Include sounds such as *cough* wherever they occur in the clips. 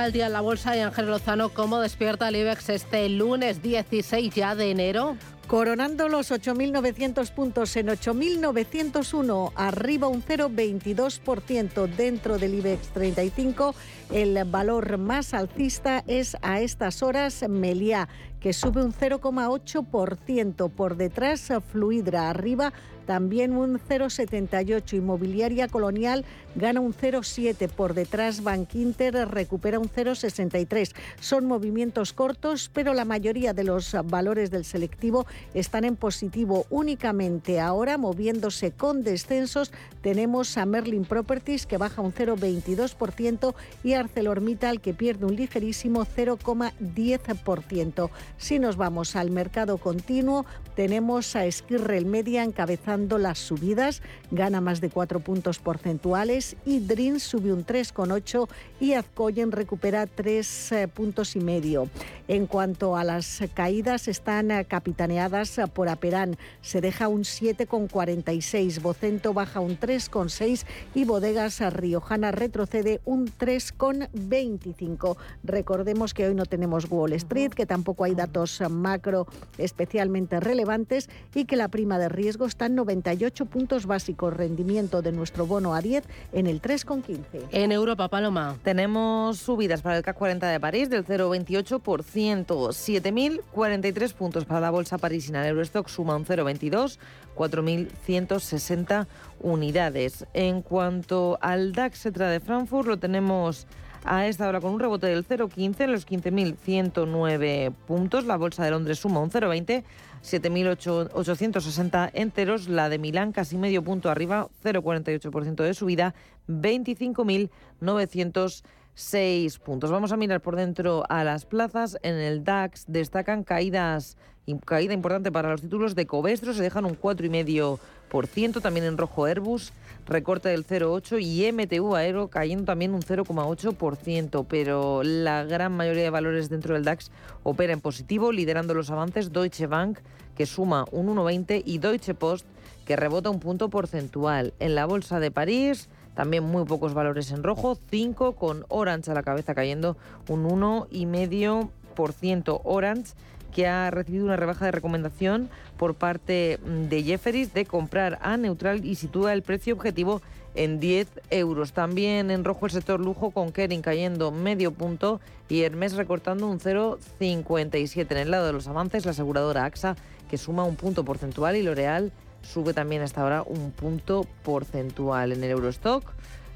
Arranca el día en la bolsa y Ángel Lozano, ¿cómo despierta el IBEX este lunes 16 ya de enero? Coronando los 8.900 puntos en 8.901, arriba un 0,22% dentro del IBEX 35. El valor más alcista es a estas horas Meliá, que sube un 0,8%. Por detrás, Fluidra arriba también un 0,78. Inmobiliaria Colonial gana un 0,7. Por detrás, Bankinter recupera un 0,63. Son movimientos cortos, pero la mayoría de los valores del selectivo están en positivo únicamente. Ahora, moviéndose con descensos, tenemos a Merlin Properties que baja un 0,22% y ArcelorMittal que pierde un ligerísimo 0,10%. Si nos vamos al mercado continuo, tenemos a Esquirrel Media encabezando las subidas, gana más de 4 puntos porcentuales y Dream sube un 3,8 y Azcoyen recupera 3 eh, puntos y medio. En cuanto a las caídas, están eh, capitaneadas por Aperán, se deja un 7,46, Bocento baja un 3,6 y Bodegas Riojana retrocede un 3,25. Recordemos que hoy no tenemos Wall Street, que tampoco hay datos macro especialmente relevantes y que la prima de riesgo está en 98 puntos básicos, rendimiento de nuestro bono a 10 en el 3,15. En Europa, Paloma. Tenemos subidas para el CAC 40 de París del 0,28%, 7.043 puntos para la bolsa parisina. El Eurostock suma un 0,22, 4.160 unidades. En cuanto al DAX de Frankfurt, lo tenemos a esta hora con un rebote del 0,15 en los 15.109 puntos. La bolsa de Londres suma un 0,20 7.860 enteros, la de Milán casi medio punto arriba, 0,48% de subida, 25.906 puntos. Vamos a mirar por dentro a las plazas. En el DAX destacan caídas, caída importante para los títulos de Covestro, se dejan un 4,5%, también en rojo Airbus, recorte del 0,8% y MTU Aero cayendo también un 0,8%, pero la gran mayoría de valores dentro del DAX opera en positivo, liderando los avances Deutsche Bank, que suma un 1,20 y Deutsche Post, que rebota un punto porcentual. En la Bolsa de París, también muy pocos valores en rojo, 5 con Orange a la cabeza cayendo un 1,5%. Orange que ha recibido una rebaja de recomendación por parte mm, de Jefferies de comprar a neutral y sitúa el precio objetivo en 10 euros. También en rojo el sector lujo con Kering cayendo medio punto y Hermes recortando un 0,57. En el lado de los avances, la aseguradora AXA que suma un punto porcentual y L'Oreal sube también hasta ahora un punto porcentual en el Eurostock.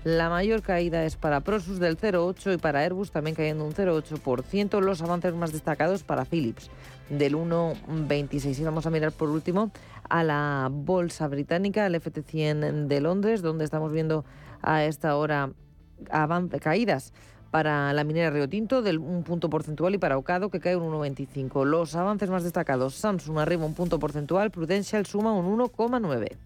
La mayor caída es para Prosus del 0,8 y para Airbus también cayendo un 0,8%. Los avances más destacados para Philips del 1,26. Y vamos a mirar por último a la bolsa británica, el FT100 de Londres, donde estamos viendo a esta hora caídas para la minera Río Tinto del un punto porcentual y para Ocado que cae un 1,25. Los avances más destacados, Samsung arriba un punto porcentual, Prudential suma un 1,9.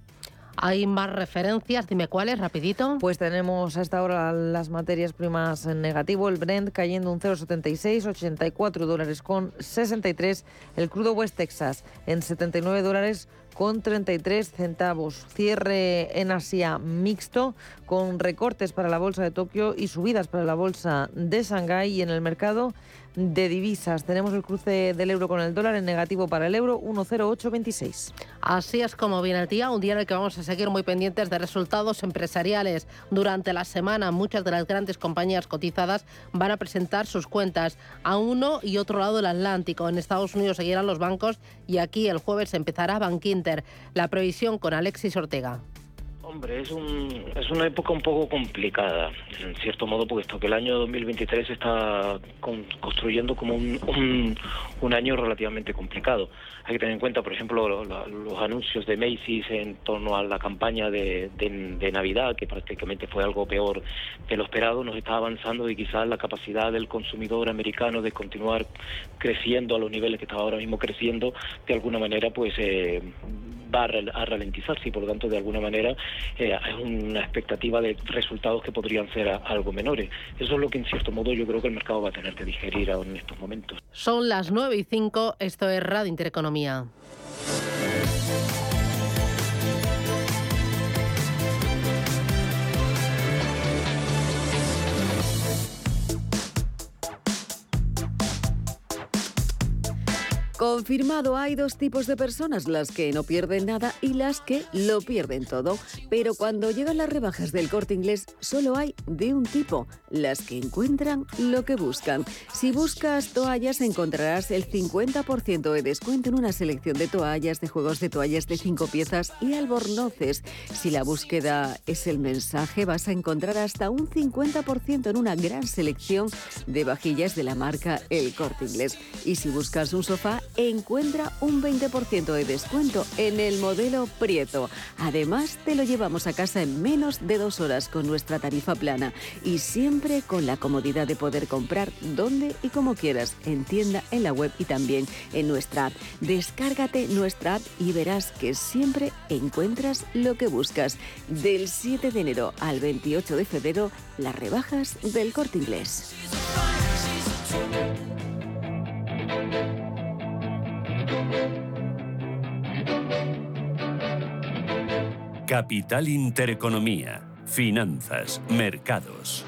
Hay más referencias, dime cuáles, rapidito. Pues tenemos a esta hora las materias primas en negativo, el Brent cayendo un 0,76, 84 dólares con 63, el crudo West Texas en 79 dólares con 33 centavos. Cierre en Asia mixto con recortes para la bolsa de Tokio y subidas para la bolsa de Shanghái y en el mercado de divisas. Tenemos el cruce del euro con el dólar en negativo para el euro 10826. Así es como viene el día, un día en el que vamos a seguir muy pendientes de resultados empresariales. Durante la semana muchas de las grandes compañías cotizadas van a presentar sus cuentas a uno y otro lado del Atlántico. En Estados Unidos seguirán los bancos y aquí el jueves empezará Bank Inter. La previsión con Alexis Ortega. Hombre, es, un, es una época un poco complicada, en cierto modo, puesto que el año 2023 se está construyendo como un, un, año relativamente complicado. Hay que tener en cuenta, por ejemplo, los anuncios de Macy's en torno a la campaña de, de, Navidad, que prácticamente fue algo peor de lo esperado, nos está avanzando y quizás la capacidad del consumidor americano de continuar creciendo a los niveles que está ahora mismo creciendo, de alguna manera, pues eh, va a ralentizarse y por lo tanto de alguna manera eh, es una expectativa de resultados que podrían ser algo menores. Eso es lo que en cierto modo yo creo que el mercado va a tener que digerir en estos momentos. Son las 9 y 5, esto es Radio Intereconomía. Confirmado, hay dos tipos de personas, las que no pierden nada y las que lo pierden todo. Pero cuando llegan las rebajas del corte inglés, solo hay de un tipo, las que encuentran lo que buscan. Si buscas toallas, encontrarás el 50% de descuento en una selección de toallas, de juegos de toallas de cinco piezas y albornoces. Si la búsqueda es el mensaje, vas a encontrar hasta un 50% en una gran selección de vajillas de la marca El Corte Inglés. Y si buscas un sofá, encuentra un 20% de descuento en el modelo Prieto. Además, te lo llevamos a casa en menos de dos horas con nuestra tarifa plana y siempre con la comodidad de poder comprar donde y como quieras, en tienda, en la web y también en nuestra app. Descárgate nuestra app y verás que siempre encuentras lo que buscas. Del 7 de enero al 28 de febrero, las rebajas del corte inglés. Capital Intereconomía. Finanzas. Mercados.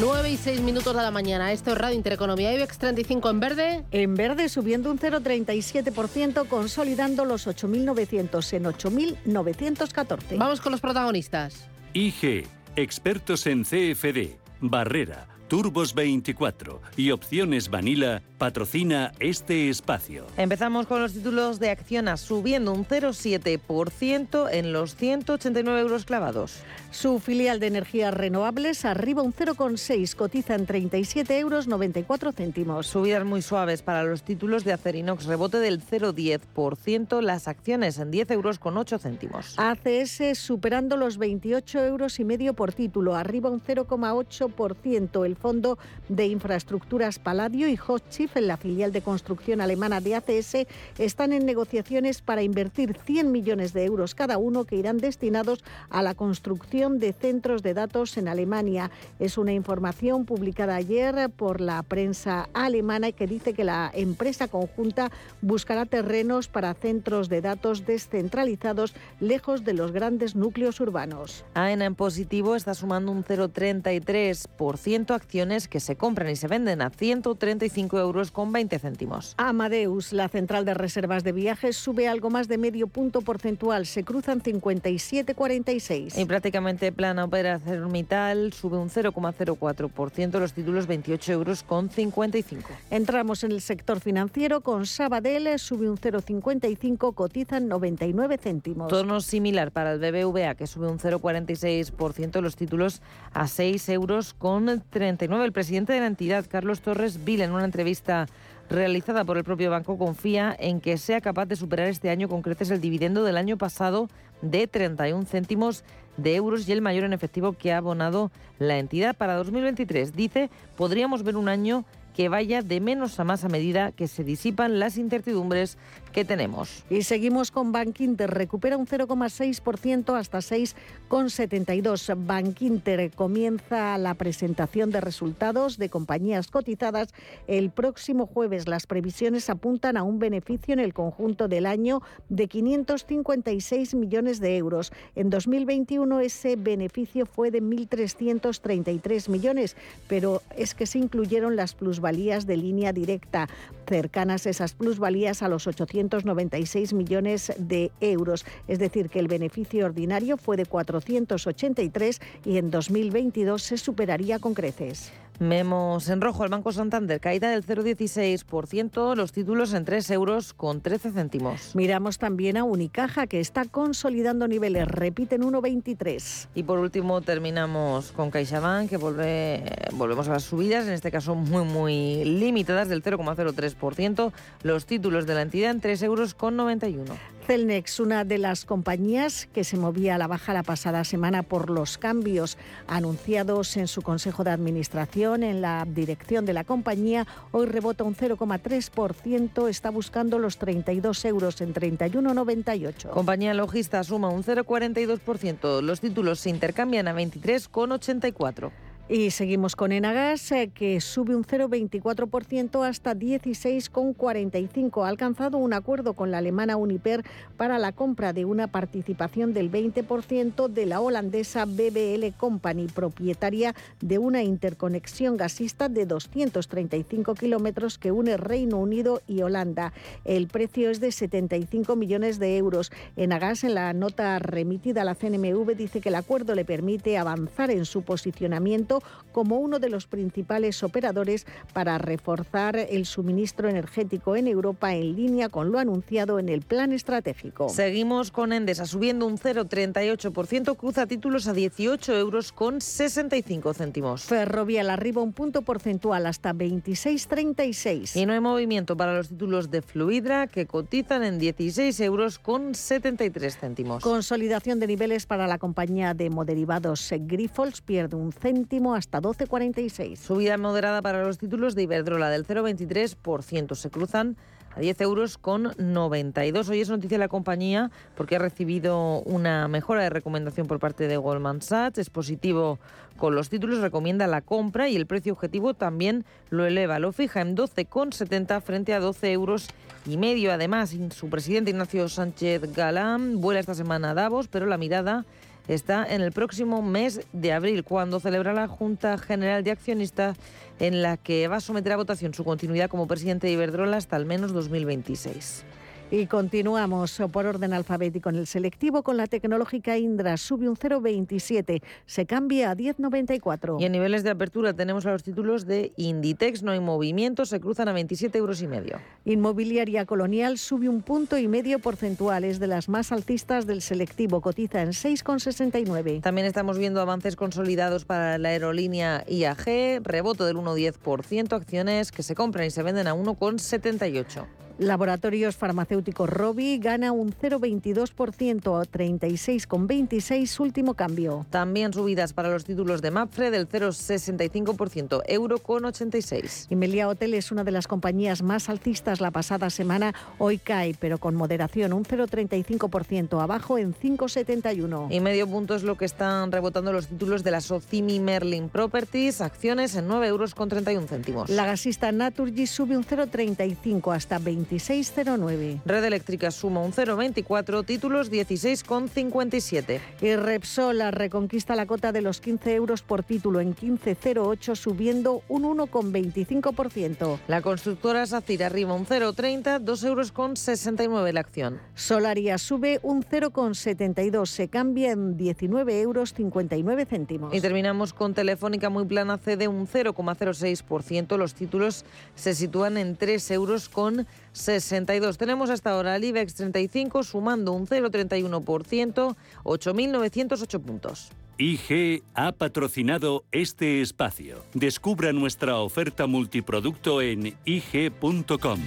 9 y 6 minutos de la mañana. Esto es Radio Intereconomía. IBEX 35 en verde. En verde subiendo un 0,37%, consolidando los 8.900 en 8.914. Vamos con los protagonistas. IG, expertos en CFD, Barrera, Turbos 24 y Opciones Vanilla patrocina este espacio. Empezamos con los títulos de Acciona subiendo un 0,7% en los 189 euros clavados. Su filial de energías renovables arriba un 0,6, cotiza en 37 euros 94 céntimos. Subidas muy suaves para los títulos de Acerinox, rebote del 0,10%, las acciones en 10 euros con 8 céntimos. ACS superando los 28 euros y medio por título, arriba un 0,8%. El Fondo de Infraestructuras Palladio y Hochschiff, en la filial de construcción alemana de ACS, están en negociaciones para invertir 100 millones de euros cada uno que irán destinados a la construcción de centros de datos en Alemania. Es una información publicada ayer por la prensa alemana que dice que la empresa conjunta buscará terrenos para centros de datos descentralizados lejos de los grandes núcleos urbanos. AENA en positivo está sumando un 0,33% acciones que se compran y se venden a 135 euros con 20 céntimos. Amadeus, la central de reservas de viajes, sube algo más de medio punto porcentual. Se cruzan 57,46. Y prácticamente plana opera Cermital, sube un 0,04%, los títulos 28 euros con 55. Entramos en el sector financiero con Sabadell, sube un 0,55, cotizan 99 céntimos. Torno similar para el BBVA, que sube un 0,46%, los títulos a 6 euros con 30 el presidente de la entidad, Carlos Torres Vil, en una entrevista realizada por el propio banco, confía en que sea capaz de superar este año con creces el dividendo del año pasado de 31 céntimos de euros y el mayor en efectivo que ha abonado la entidad para 2023. Dice, podríamos ver un año que vaya de menos a más a medida que se disipan las incertidumbres que tenemos. Y seguimos con Bankinter, recupera un 0,6% hasta 6,72. Bankinter comienza la presentación de resultados de compañías cotizadas el próximo jueves. Las previsiones apuntan a un beneficio en el conjunto del año de 556 millones de euros. En 2021 ese beneficio fue de 1.333 millones, pero es que se incluyeron las plus plusvalías de línea directa, cercanas esas plusvalías a los 896 millones de euros. Es decir, que el beneficio ordinario fue de 483 y en 2022 se superaría con creces. Vemos en rojo el Banco Santander, caída del 0,16%, los títulos en 3 euros con 13 céntimos. Miramos también a Unicaja, que está consolidando niveles, repiten 1,23. Y por último terminamos con CaixaBank, que vuelve, volvemos a las subidas, en este caso muy, muy limitadas, del 0,03%, los títulos de la entidad en 3 euros con 91. Celnex, una de las compañías que se movía a la baja la pasada semana por los cambios anunciados en su Consejo de Administración en la dirección de la compañía, hoy rebota un 0,3%, está buscando los 32 euros en 31,98. Compañía logista suma un 0,42%, los títulos se intercambian a 23,84. Y seguimos con Enagas, eh, que sube un 0,24% hasta 16,45. Ha alcanzado un acuerdo con la alemana Uniper para la compra de una participación del 20% de la holandesa BBL Company, propietaria de una interconexión gasista de 235 kilómetros que une Reino Unido y Holanda. El precio es de 75 millones de euros. Enagas, en la nota remitida a la CNMV, dice que el acuerdo le permite avanzar en su posicionamiento como uno de los principales operadores para reforzar el suministro energético en Europa en línea con lo anunciado en el plan estratégico. Seguimos con Endesa subiendo un 0,38%, cruza títulos a 18 euros con 65 céntimos. Ferrovial arriba un punto porcentual hasta 26,36. Y no hay movimiento para los títulos de Fluidra que cotizan en 16 euros con 73 céntimos. Consolidación de niveles para la compañía de moderivados Grifols pierde un céntimo hasta 12,46. Subida moderada para los títulos de Iberdrola del 0,23%. Se cruzan a 10 euros con 92. Hoy es noticia la compañía porque ha recibido una mejora de recomendación por parte de Goldman Sachs. Es positivo con los títulos, recomienda la compra y el precio objetivo también lo eleva. Lo fija en 12,70 frente a 12 euros y medio. Además, su presidente Ignacio Sánchez Galán vuela esta semana a Davos, pero la mirada está en el próximo mes de abril, cuando celebra la Junta General de Accionistas en la que va a someter a votación su continuidad como presidente de Iberdrola hasta al menos 2026. Y continuamos por orden alfabético en el selectivo con la tecnológica Indra. Sube un 0,27. Se cambia a 10,94. Y en niveles de apertura tenemos a los títulos de Inditex. No hay movimiento. Se cruzan a 27 euros y medio. Inmobiliaria Colonial sube un punto y medio porcentual. Es de las más alcistas del selectivo. Cotiza en 6,69. También estamos viendo avances consolidados para la aerolínea IAG. Reboto del 1,10%. Acciones que se compran y se venden a 1,78. Laboratorios Farmacéuticos Robi gana un 0,22% a 36,26 último cambio. También subidas para los títulos de Mapfre del 0,65%, euro con 86. Y Melia Hotel es una de las compañías más alcistas la pasada semana. Hoy cae, pero con moderación, un 0,35% abajo en 5,71. Y medio punto es lo que están rebotando los títulos de la Socimi Merlin Properties, acciones en 9 euros con 31 céntimos. La gasista Naturgy sube un 0,35 hasta 20 2609. Red Eléctrica suma un 0,24, títulos 16,57. Y Repsol reconquista la cota de los 15 euros por título en 15,08, subiendo un 1,25%. La constructora SACIR arriba un 0,30, 2 euros con 69 la acción. Solaria sube un 0,72, se cambia en 19 euros 59 céntimos. Y terminamos con Telefónica muy plana, cede un 0,06%. Los títulos se sitúan en 3 euros con 62. Tenemos hasta ahora el IBEX 35 sumando un 0,31%, 8.908 puntos. IG ha patrocinado este espacio. Descubra nuestra oferta multiproducto en IG.com.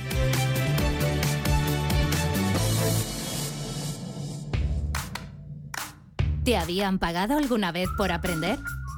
¿Te habían pagado alguna vez por aprender?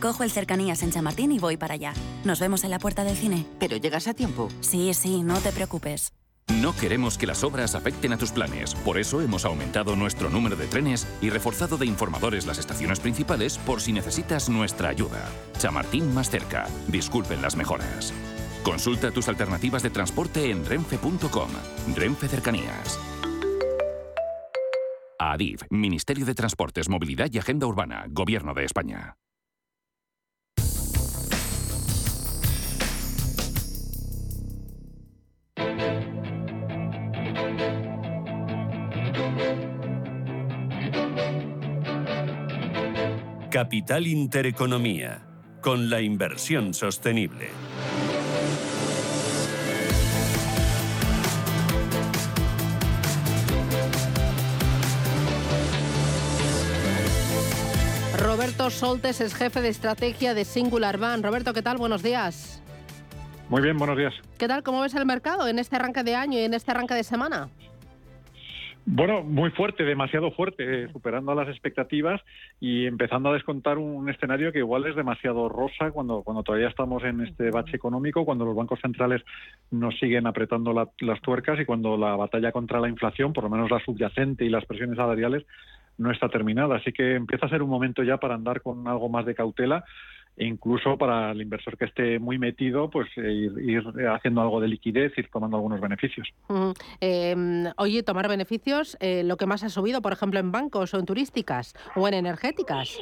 Cojo el cercanías en Chamartín y voy para allá. Nos vemos en la puerta del cine. ¿Pero llegas a tiempo? Sí, sí, no te preocupes. No queremos que las obras afecten a tus planes. Por eso hemos aumentado nuestro número de trenes y reforzado de informadores las estaciones principales por si necesitas nuestra ayuda. Chamartín más cerca. Disculpen las mejoras. Consulta tus alternativas de transporte en renfe.com. Renfe Cercanías. ADIF, Ministerio de Transportes, Movilidad y Agenda Urbana, Gobierno de España. Capital Intereconomía, con la inversión sostenible. Roberto Soltes es jefe de estrategia de Singular Van. Roberto, ¿qué tal? Buenos días. Muy bien, buenos días. ¿Qué tal? ¿Cómo ves el mercado en este arranque de año y en este arranque de semana? Bueno, muy fuerte, demasiado fuerte, superando las expectativas y empezando a descontar un escenario que igual es demasiado rosa cuando, cuando todavía estamos en este bache económico, cuando los bancos centrales nos siguen apretando las tuercas y cuando la batalla contra la inflación, por lo menos la subyacente y las presiones salariales, no está terminada. Así que empieza a ser un momento ya para andar con algo más de cautela incluso para el inversor que esté muy metido, pues eh, ir, haciendo algo de liquidez, ir tomando algunos beneficios. Em, oye, tomar beneficios, eh, lo que más ha subido, por ejemplo, en bancos o en turísticas o en energéticas.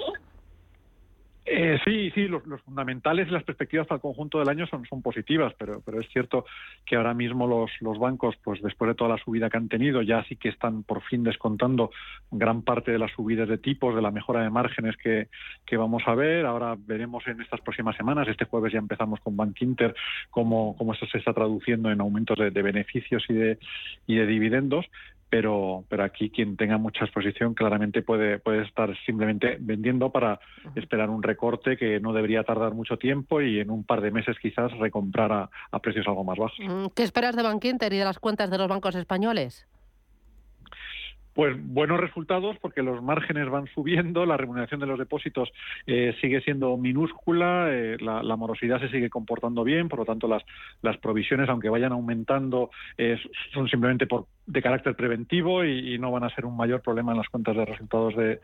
Eh, sí, sí, los, fundamentales y las perspectivas para el conjunto del año son, positivas, pero, pero es cierto que ahora mismo los, los bancos, pues después de toda la subida que han tenido, ya sí que están por fin descontando gran parte de las subidas de tipos, de la mejora de márgenes que, que vamos a ver. Ahora veremos en estas próximas semanas, este jueves ya empezamos con Bank Inter, cómo, cómo esto se está traduciendo en aumentos de, de beneficios y de, y de dividendos pero, pero aquí quien tenga mucha exposición claramente puede, puede estar simplemente vendiendo para esperar un recorte que no debería tardar mucho tiempo y en un par de meses quizás recomprar a, a precios algo más bajos. Mm, ¿Qué esperas de Bankinter y de las cuentas de los bancos españoles? Pues buenos resultados porque los márgenes van subiendo, la remuneración de los depósitos eh, sigue siendo minúscula, eh, la, morosidad se sigue comportando bien, por lo tanto las, las provisiones, aunque vayan aumentando, eh, son simplemente por, de carácter preventivo y, no van a ser un mayor problema en las cuentas de resultados de,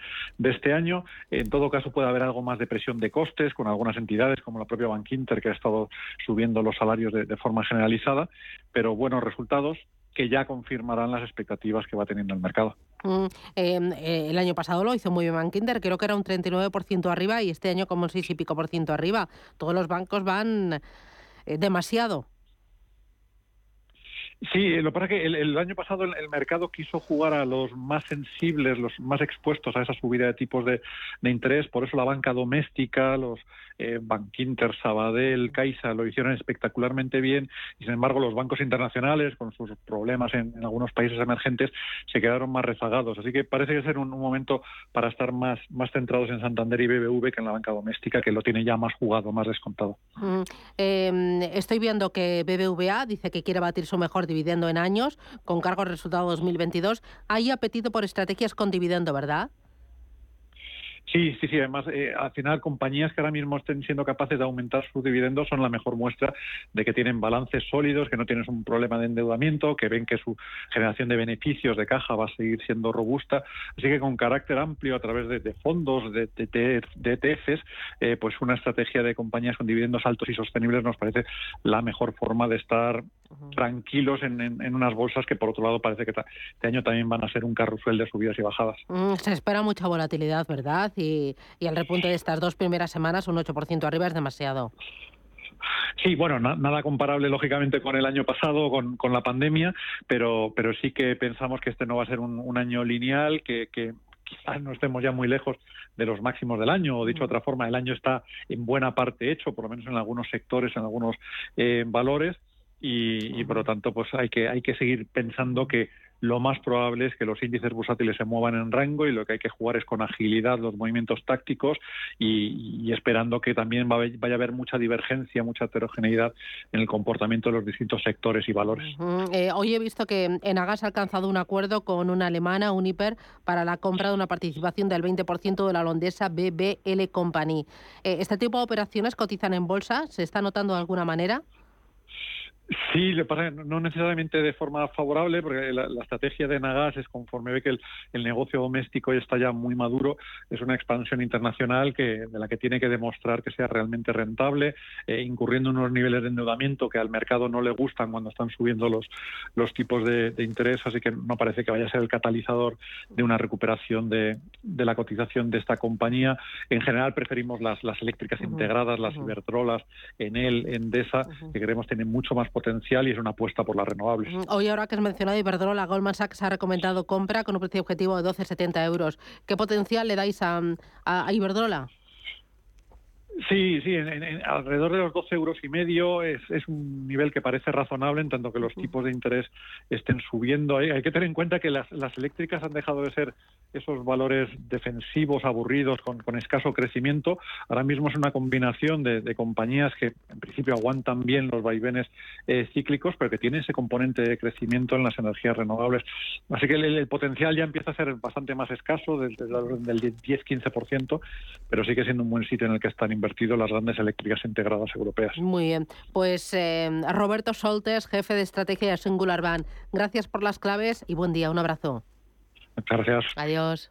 este año. En todo caso puede haber algo más de presión de costes con algunas entidades como la propia Bank Inter que ha estado subiendo los salarios de forma generalizada, pero buenos resultados que ya confirmarán las expectativas que va teniendo el mercado. Mm, em, eh, el año pasado lo hizo muy bien Bankinder, creo que era un 39% arriba y este año como un 6 y pico por ciento arriba. Todos los bancos van eh, demasiado. Sí, lo que pasa es que el, año pasado el, mercado quiso jugar a los más sensibles, los más expuestos a esa subida de tipos de, interés, por eso la banca doméstica, los eh, Bankinter, Sabadell, Caixa lo hicieron espectacularmente bien y sin embargo los bancos internacionales, con sus problemas en, algunos países emergentes, se quedaron más rezagados. Así que parece que ser un, momento para estar más, más centrados en Santander y BBV que en la banca doméstica, que lo tiene ya más jugado, más descontado. Mm, em, estoy viendo que BBVA dice que quiere batir su mejor dividendo en años, con cargo al resultado 2022. Hay apetito por estrategias con dividendo, ¿verdad? Sí, sí, sí. Además, eh, al final, compañías que ahora mismo estén siendo capaces de aumentar sus dividendos son la mejor muestra de que tienen balances sólidos, que no tienen un problema de endeudamiento, que ven que su generación de beneficios de caja va a seguir siendo robusta. Así que con carácter amplio, a través de, fondos, de, de, ETFs, eh, pues una estrategia de compañías con dividendos altos y sostenibles nos parece la mejor forma de estar tranquilos en, unas bolsas que, por otro lado, parece que este año también van a ser un carrusel de subidas y bajadas. Mm, se espera mucha volatilidad, ¿verdad? Y, el repunte de estas dos primeras semanas, un 8% arriba, es demasiado. Sí, bueno, nada comparable lógicamente con el año pasado, con, con, la pandemia, pero, pero sí que pensamos que este no va a ser un, año lineal, que, quizás no estemos ya muy lejos de los máximos del año, o dicho de otra forma, el año está en buena parte hecho, por lo menos en algunos sectores, en algunos eh, valores, y, y, por lo tanto pues hay que hay que seguir pensando que lo más probable es que los índices bursátiles se muevan en rango y lo que hay que jugar es con agilidad los movimientos tácticos y, esperando que también vaya a haber mucha divergencia, mucha heterogeneidad en el comportamiento de los distintos sectores y valores. Eh, hoy he visto que Enagas ha alcanzado un acuerdo con una alemana, Uniper, para la compra de una participación del 20% de la holandesa BBL Company. Eh, ¿Este tipo de operaciones cotizan en bolsa? ¿Se está notando de alguna manera? Sí, le pasa no necesariamente de forma favorable, porque la, estrategia de Nagas es conforme ve que el, negocio doméstico ya está ya muy maduro, es una expansión internacional que de la que tiene que demostrar que sea realmente rentable, eh, incurriendo en unos niveles de endeudamiento que al mercado no le gustan cuando están subiendo los, los tipos de, interés, así que no parece que vaya a ser el catalizador de una recuperación de, de la cotización de esta compañía. En general preferimos las, las eléctricas integradas, las Iberdrolas, Enel, Endesa, que creemos tienen mucho más potencial y es una apuesta por las renovables. Hoy, ahora que has mencionado Iberdrola, Goldman Sachs ha recomendado compra con un precio objetivo de 12,70 euros. ¿Qué potencial le dais a, a Iberdrola? Sí, sí, en, alrededor de los 12 euros y medio es, es, un nivel que parece razonable en tanto que los tipos de interés estén subiendo. Hay, hay que tener en cuenta que las, las, eléctricas han dejado de ser esos valores defensivos, aburridos, con, con escaso crecimiento. Ahora mismo es una combinación de, de, compañías que en principio aguantan bien los vaivenes eh, cíclicos, pero que tienen ese componente de crecimiento en las energías renovables. Así que el, potencial ya empieza a ser bastante más escaso, del, del 10-15%, pero sigue siendo un buen sitio en el que están invirtiendo las grandes eléctricas integradas europeas. Muy bien. Pues eh, Roberto Soltes, jefe de estrategia de Singular Van, gracias por las claves y buen día. Un abrazo. Muchas gracias. Adiós.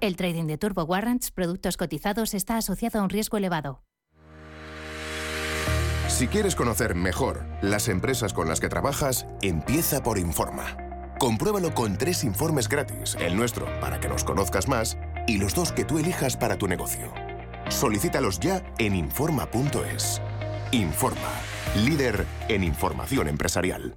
El trading de Turbo Warrants, productos cotizados, está asociado a un riesgo elevado. Si quieres conocer mejor las empresas con las que trabajas, empieza por Informa. Compruébalo con tres informes gratis, el nuestro para que nos conozcas más y los dos que tú elijas para tu negocio. Solicítalos ya en Informa.es. Informa, líder en información empresarial.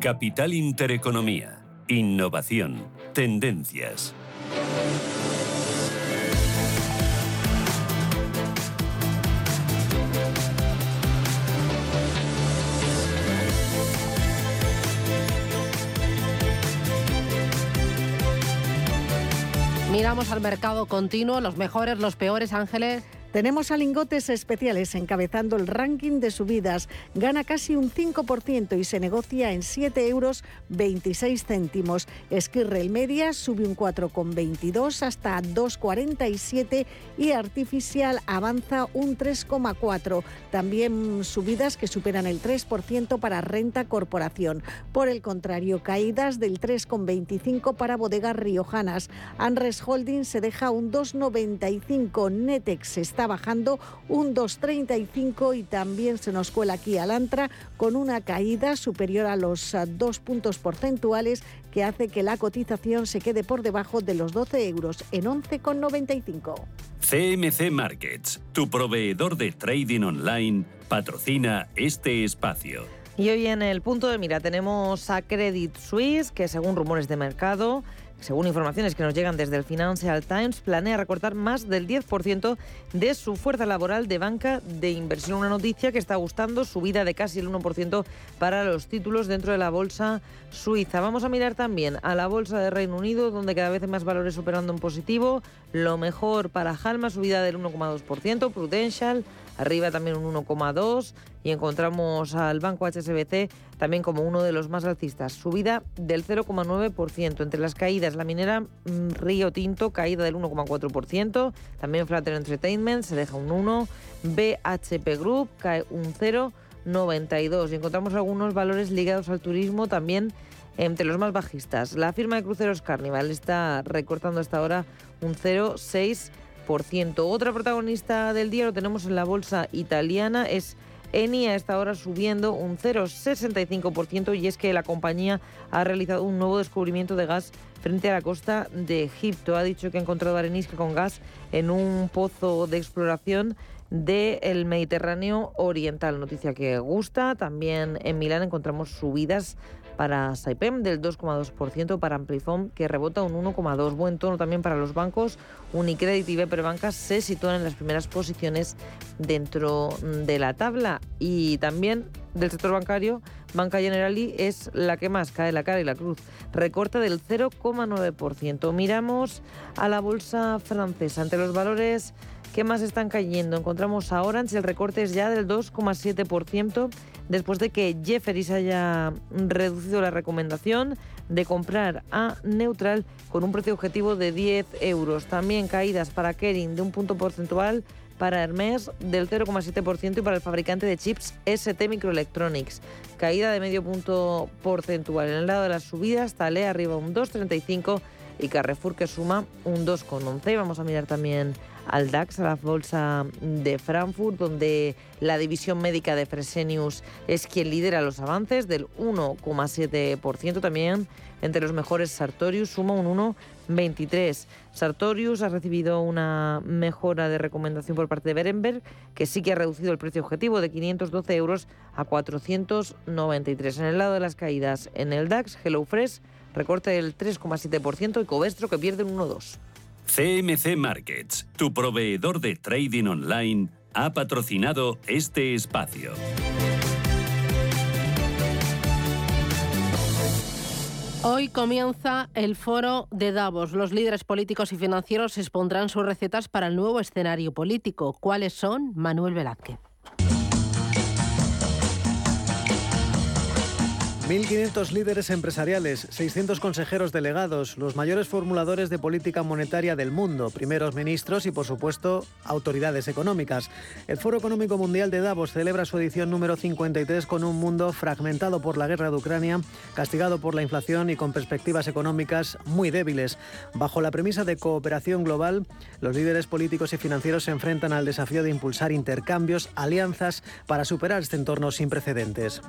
Capital Intereconomía. Innovación. Tendencias. Miramos al mercado continuo, los mejores, los peores, Ángeles. Tenemos a lingotes especiales encabezando el ranking de subidas. Gana casi un 5% y se negocia en 7 euros 26 céntimos. Esquirrel Media sube un 4,22 hasta 2,47 y Artificial avanza un 3,4. También subidas que superan el 3% para Renta Corporación. Por el contrario, caídas del 3,25 para bodegas riojanas. Anres Holding se deja un 2,95. Netex está está bajando un 2,35 y también se nos cuela aquí Alantra con una caída superior a los ah, dos puntos porcentuales que hace que la cotización se quede por debajo de los 12 euros en 11,95. CMC Markets, tu proveedor de trading online, patrocina este espacio. Y hoy en el punto de mira tenemos a Credit Suisse, que según rumores de mercado según informaciones que nos llegan desde el Financial Times, planea recortar más del 10% de su fuerza laboral de banca de inversión. Una noticia que está gustando, subida de casi el 1% para los títulos dentro de la bolsa suiza. Vamos a mirar también a la bolsa de Reino Unido, donde cada vez más valores operando en positivo. Lo mejor para Halma, subida del 1,2%, Prudential arriba también un 1,2 y encontramos al banco HSBC también como uno de los más alcistas, subida del 0,9%. Entre las caídas, la minera mm, Río Tinto, caída del 1,4%, también Flutter Entertainment se deja un 1, BHP Group cae un 0,92 y encontramos algunos valores ligados al turismo también entre los más bajistas. La firma de cruceros Carnival está recortando hasta ahora un 0,6%. Otra protagonista del día lo tenemos en la bolsa italiana, es Eni a esta hora subiendo un 0,65% y es que la compañía ha realizado un nuevo descubrimiento de gas frente a la costa de Egipto. Ha dicho que ha encontrado arenisca con gas en un pozo de exploración del Mediterráneo Oriental. Noticia que gusta. También en Milán encontramos subidas para Saipem del 2,2%, para Amplifon que rebota un 1,2%. Buen tono también para los bancos. Unicredit y BPR Bancas se sitúan en las primeras posiciones dentro de la tabla. Y también del sector bancario, Banca Generali es la que más cae la cara y la cruz. Recorta del 0,9%. Miramos a la bolsa francesa. Entre los valores que más están cayendo, encontramos a Orange, el recorte es ya del 2,7% después de que Jefferies haya reducido la recomendación de comprar a Neutral con un precio objetivo de 10 euros. También caídas para Kering de un punto porcentual, para Hermes del 0,7% y para el fabricante de chips ST Microelectronics. Caída de medio punto porcentual. En el lado de las subidas, Tale arriba un 2,35 y Carrefour que suma un 2,11. Vamos a mirar también al DAX, a la bolsa de Frankfurt, donde la división médica de Fresenius es quien lidera los avances del 1,7%. También entre los mejores Sartorius suma un 1,23%. Sartorius ha recibido una mejora de recomendación por parte de Berenberg, que sí que ha reducido el precio objetivo de 512 euros a 493. En el lado de las caídas en el DAX, HelloFresh recorte del 3,7% y Covestro que pierde un 1,2%. CMC Markets, tu proveedor de trading online, ha patrocinado este espacio. Hoy comienza el foro de Davos. Los líderes políticos y financieros expondrán sus recetas para el nuevo escenario político. ¿Cuáles son? Manuel Velázquez. 1.500 líderes empresariales, 600 consejeros delegados, los mayores formuladores de política monetaria del mundo, primeros ministros y, por supuesto, autoridades económicas. El Foro Económico Mundial de Davos celebra su edición número 53 con un mundo fragmentado por la guerra de Ucrania, castigado por la inflación y con perspectivas económicas muy débiles. Bajo la premisa de cooperación global, los líderes políticos y financieros se enfrentan al desafío de impulsar intercambios, alianzas para superar este entorno sin precedentes.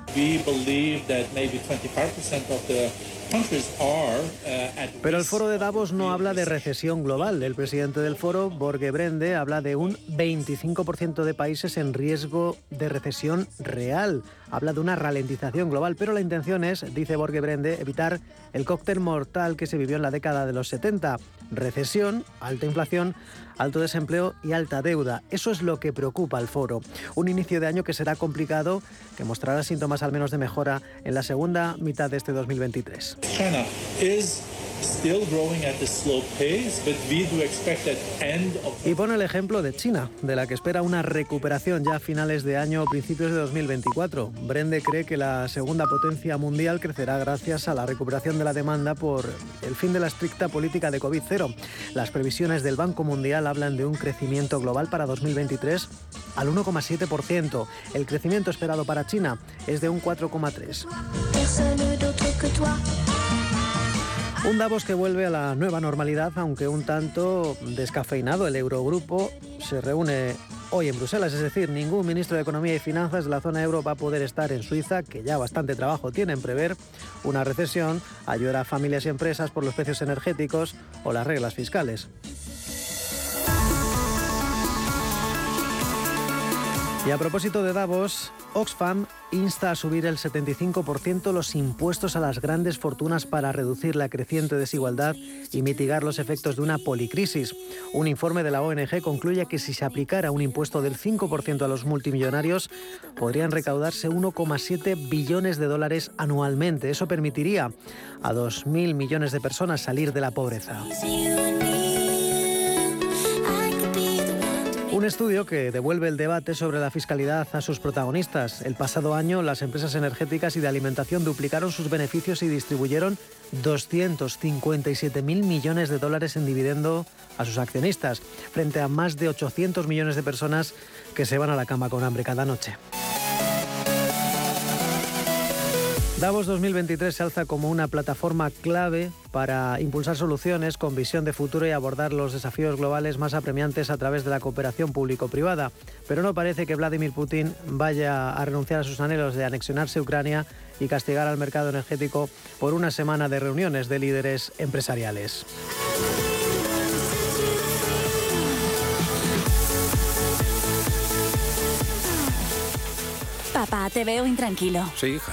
Pero el foro de Davos no habla de recesión global. El presidente del foro, Borge Brende, habla de un 25% de países en riesgo de recesión real. Habla de una ralentización global, pero la intención es, dice Borge Brende, evitar el cóctel mortal que se vivió en la década de los 70. Recesión, alta inflación, alto desempleo y alta deuda. Eso es lo que preocupa al foro. Un inicio de año que será complicado, que mostrará síntomas al menos de mejora en la segunda mitad de este 2023. Y pone el ejemplo de China, de la que espera una recuperación ya a finales de año o principios de 2024. Brende cree que la segunda potencia mundial crecerá gracias a la recuperación de la demanda por el fin de la estricta política de COVID-0. Las previsiones del Banco Mundial hablan de un crecimiento global para 2023 al 1,7%. El crecimiento esperado para China es de un 4,3%. Un Davos que vuelve a la nueva normalidad, aunque un tanto descafeinado. El Eurogrupo se reúne hoy en Bruselas, es decir, ningún ministro de Economía y Finanzas de la zona euro va a poder estar en Suiza, que ya bastante trabajo tiene en prever una recesión, ayudar a familias y empresas por los precios energéticos o las reglas fiscales. Y a propósito de Davos, Oxfam insta a subir el 75% los impuestos a las grandes fortunas para reducir la creciente desigualdad y mitigar los efectos de una policrisis. Un informe de la ONG concluye que si se aplicara un impuesto del 5% a los multimillonarios, podrían recaudarse 1,7 billones de dólares anualmente. Eso permitiría a 2.000 millones de personas salir de la pobreza. Un estudio que devuelve el debate sobre la fiscalidad a sus protagonistas. El pasado año las empresas energéticas y de alimentación duplicaron sus beneficios y distribuyeron 257.000 millones de dólares en dividendo a sus accionistas, frente a más de 800 millones de personas que se van a la cama con hambre cada noche. Davos 2023 se alza como una plataforma clave para impulsar soluciones con visión de futuro y abordar los desafíos globales más apremiantes a través de la cooperación público-privada. Pero no parece que Vladimir Putin vaya a renunciar a sus anhelos de anexionarse Ucrania y castigar al mercado energético por una semana de reuniones de líderes empresariales. Papá, te veo intranquilo. Sí, hija.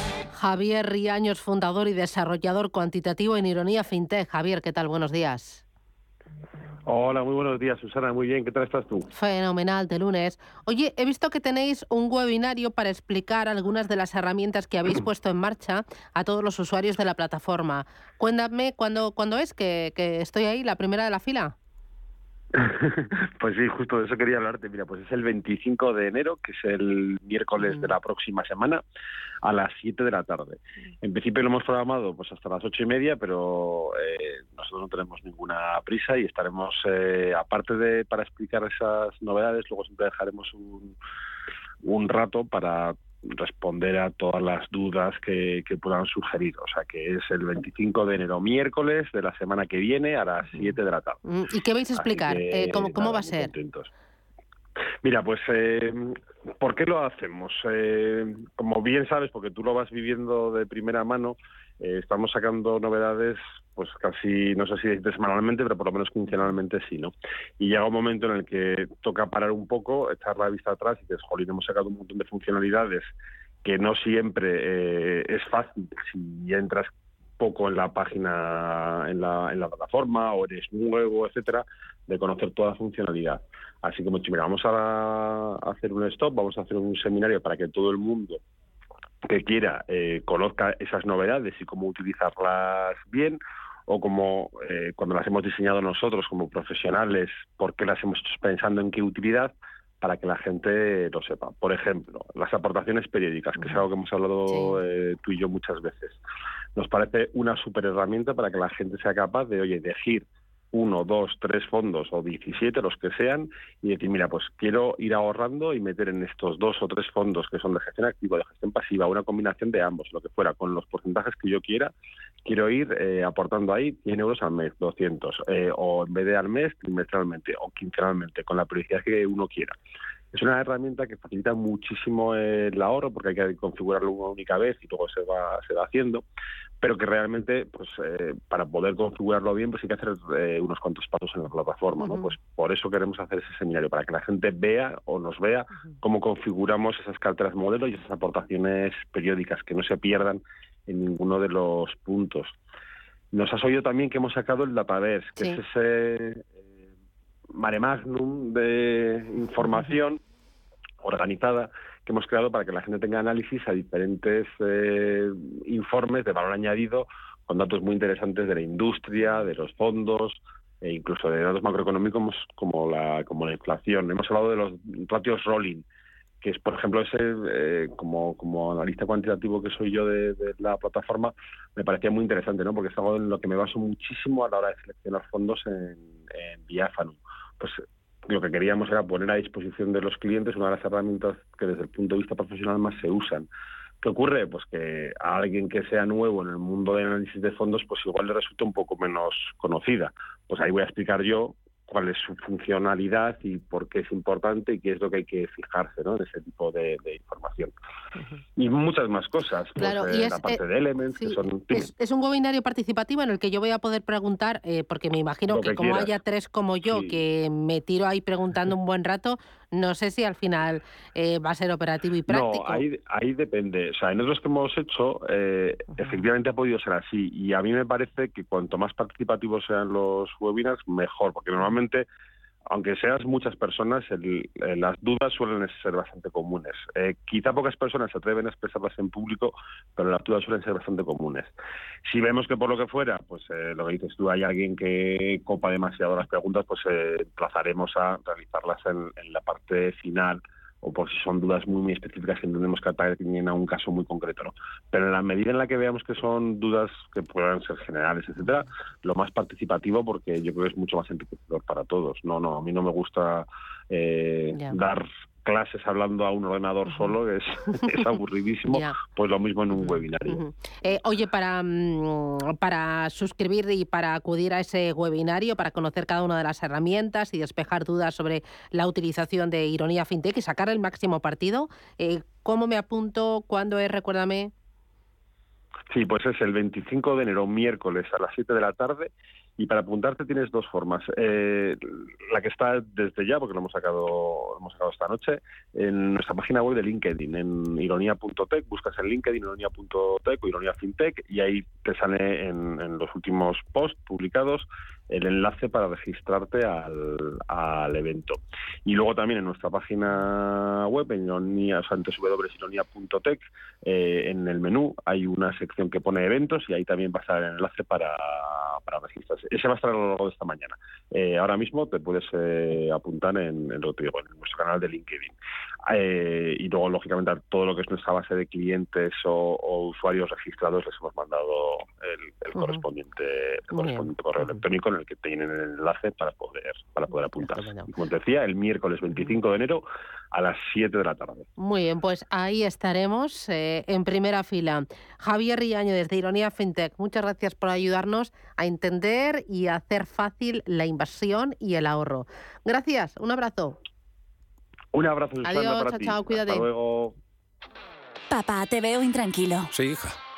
Javier Riaños, fundador y desarrollador cuantitativo en Ironía FinTech. Javier, ¿qué tal? Buenos días. Hola, muy buenos días, Susana. Muy bien, ¿qué tal estás tú? Fenomenal, de lunes. Oye, he visto que tenéis un webinario para explicar algunas de las herramientas que habéis *clears throat* puesto en marcha a todos los usuarios de la plataforma. Cuéntame, ¿cuándo, ¿cuándo es que, que estoy ahí, la primera de la fila? *laughs* pues sí, justo de eso quería hablarte. Mira, pues es el 25 de enero, que es el miércoles de la próxima semana, a las 7 de la tarde. En principio lo hemos programado pues hasta las ocho y media, pero eh, nosotros no tenemos ninguna prisa y estaremos, eh, aparte de para explicar esas novedades, luego siempre dejaremos un, un rato para responder a todas las dudas que, puedan sugerir. O sea, que es el 25 de enero, miércoles de la semana que viene a las 7 de la tarde. Mm, ¿Y qué vais a explicar? Eh, ¿Cómo, cómo va a ser? Mira, pues, eh, ¿por qué lo hacemos? Eh, como bien sabes, porque tú lo vas viviendo de primera mano, eh, estamos sacando novedades, pues casi, no sé si semanalmente, pero por lo menos quincenalmente sí, ¿no? Y llega un momento en el que toca parar un poco, echar la vista atrás y dices, jolín, hemos sacado un montón de funcionalidades que no siempre eh, es fácil si entras poco en la página, en la, en la plataforma o eres nuevo, etcétera, de conocer toda la funcionalidad. Así que, mira, vamos a hacer un stop, vamos a hacer un seminario para que todo el mundo que quiera eh, conozca esas novedades y cómo utilizarlas bien o como eh, cuando las hemos diseñado nosotros como profesionales, por qué las hemos hecho pensando en qué utilidad, para que la gente lo sepa. Por ejemplo, las aportaciones periódicas, que es algo que hemos hablado eh, tú y yo muchas veces. Nos parece una super herramienta para que la gente sea capaz de, oye, elegir uno, dos, tres fondos o 17, los que sean, y decir, mira, pues quiero ir ahorrando y meter en estos dos o tres fondos que son de gestión activa, de gestión pasiva, una combinación de ambos, lo que fuera, con los porcentajes que yo quiera, quiero ir eh, aportando ahí 100 euros al mes, 200, eh, o en vez de al mes, trimestralmente o quincenalmente, con la prioridad que uno quiera. Es una herramienta que facilita muchísimo el ahorro porque hay que configurarlo una única vez y luego se va, se va haciendo pero que realmente, pues eh, para poder configurarlo bien, pues hay que hacer eh, unos cuantos pasos en la plataforma, ¿no? Pues por eso queremos hacer ese seminario, para que la gente vea o nos vea cómo configuramos esas carteras modelo y esas aportaciones periódicas, que no se pierdan en ninguno de los puntos. Nos has oído también que hemos sacado el Dataverse, que es ese eh, mare magnum de información organizada que hemos creado para que la gente tenga análisis a diferentes eh, informes de valor añadido con datos muy interesantes de la industria, de los fondos e incluso de datos macroeconómicos como la, como la inflación. Hemos hablado de los ratios rolling, que es, por ejemplo, ese, eh, como, como analista cuantitativo que soy yo de, la plataforma, me parecía muy interesante, ¿no? Porque es algo en lo que me baso muchísimo a la hora de seleccionar fondos en, en. Pues lo que queríamos era poner a disposición de los clientes una de las herramientas que desde el punto de vista profesional más se usan. ¿Qué ocurre? Pues que a alguien que sea nuevo en el mundo de análisis de fondos, pues igual le resulta un poco menos conocida. Pues ahí voy a explicar yo cuál es su funcionalidad y por qué es importante y qué es lo que hay que fijarse ¿no? en ese tipo de, información. Y muchas más cosas. Pues, claro, y eh, es, la parte eh, de Elements, que son... Es, un webinario participativo en el que yo voy a poder preguntar, eh, porque me imagino que, como haya tres como yo, que me tiro ahí preguntando *laughs* un buen rato, no sé si al final va a ser operativo y práctico. No, ahí, ahí depende. O sea, en otros que hemos hecho, efectivamente ha podido ser así. Y a mí me parece que cuanto más participativos sean los webinars, mejor, porque normalmente aunque seas muchas personas, eh, las dudas suelen ser bastante comunes. Eh, quizá pocas personas se atreven a expresarlas en público, pero las dudas suelen ser bastante comunes. Si vemos que por lo que fuera, pues eh, lo que dices tú, hay alguien que copa demasiado las preguntas, pues eh, trazaremos a realizarlas en la parte final o por si son dudas muy, muy específicas que entendemos que atañen a un caso muy concreto. ¿no? Pero en la medida en la que veamos que son dudas que puedan ser generales, etcétera, lo más participativo porque yo creo que es mucho más enriquecedor para todos. No, no, a mí no me gusta eh, dar clases hablando a un ordenador solo, es, *laughs* es aburridísimo, pues lo mismo en un webinario. Eh, oye, para, mm, para suscribir y para acudir a ese webinario, para conocer cada una de las herramientas y despejar dudas sobre la utilización de Ironía FinTech y sacar el máximo partido, eh, ¿cómo me apunto? ¿Cuándo es? Recuérdame. Sí, pues es el 25 de enero, miércoles a las 7 de la tarde y para apuntarte tienes dos formas. Eh, la que está desde ya, porque lo hemos sacado, hemos sacado esta noche, en nuestra página web de LinkedIn, en ironía.tech, buscas en LinkedIn ironía.tech o ironía fintech y ahí te sale en, los últimos posts publicados el enlace para registrarte al, evento. Y luego también en nuestra página web, en ironía, www.ironía.tech, eh, en el menú hay una sección que pone eventos y ahí también va a estar el enlace para, para registrarse. Ese va a estar a lo largo de esta mañana. Eh, ahora mismo te puedes eh, apuntar en, en, en nuestro canal de LinkedIn. Eh, y luego, lógicamente, a todo lo que es nuestra base de clientes o, usuarios registrados les hemos mandado el, correspondiente, correo electrónico en el que tienen el enlace para poder para poder apuntar. Y como te decía, el miércoles 25 de enero a las 7 de la tarde. Muy bien, pues ahí estaremos en primera fila. Javier Riaño desde Ironía FinTech, muchas gracias por ayudarnos a entender y hacer fácil la inversión y el ahorro. Gracias, un abrazo. Un abrazo, Adiós, chao, chao, cuídate. Hasta luego. Papá, te veo intranquilo. Sí, hija.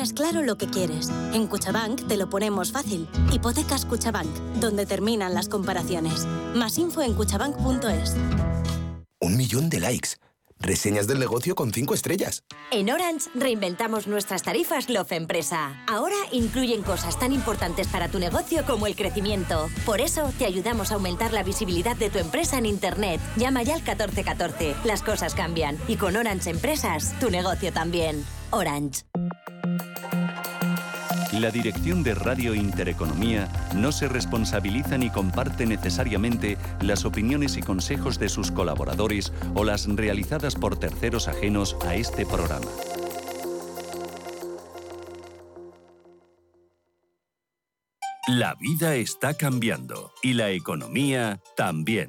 Tienes claro lo que quieres. En Cuchabank te lo ponemos fácil. Hipotecas Cuchabank, donde terminan las comparaciones. Más info en cuchabank.es. Un millón de likes. Reseñas del negocio con cinco estrellas. En Orange reinventamos nuestras tarifas Love Empresa. Ahora incluyen cosas tan importantes para tu negocio como el crecimiento. Por eso te ayudamos a aumentar la visibilidad de tu empresa en Internet. Llama ya al 1414. Las cosas cambian. Y con Orange Empresas, tu negocio también. Orange. La dirección de Radio Intereconomía no se responsabiliza ni comparte necesariamente las opiniones y consejos de sus colaboradores o las realizadas por terceros ajenos a este programa. La vida está cambiando y la economía también.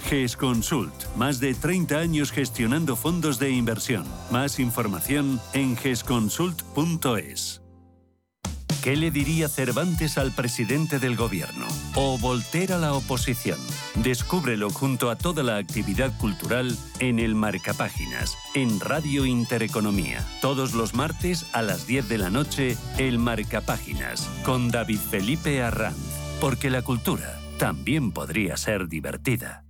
GES Consult. Más de 30 años gestionando fondos de inversión. Más información en gesconsult.es. ¿Qué le diría Cervantes al presidente del gobierno? ¿O Voltaire a la oposición? Descúbrelo junto a toda la actividad cultural en el Marcapáginas, en Radio Intereconomía. Todos los martes a las 10 de la noche, el Marcapáginas, con David Felipe Arranz. Porque la cultura también podría ser divertida.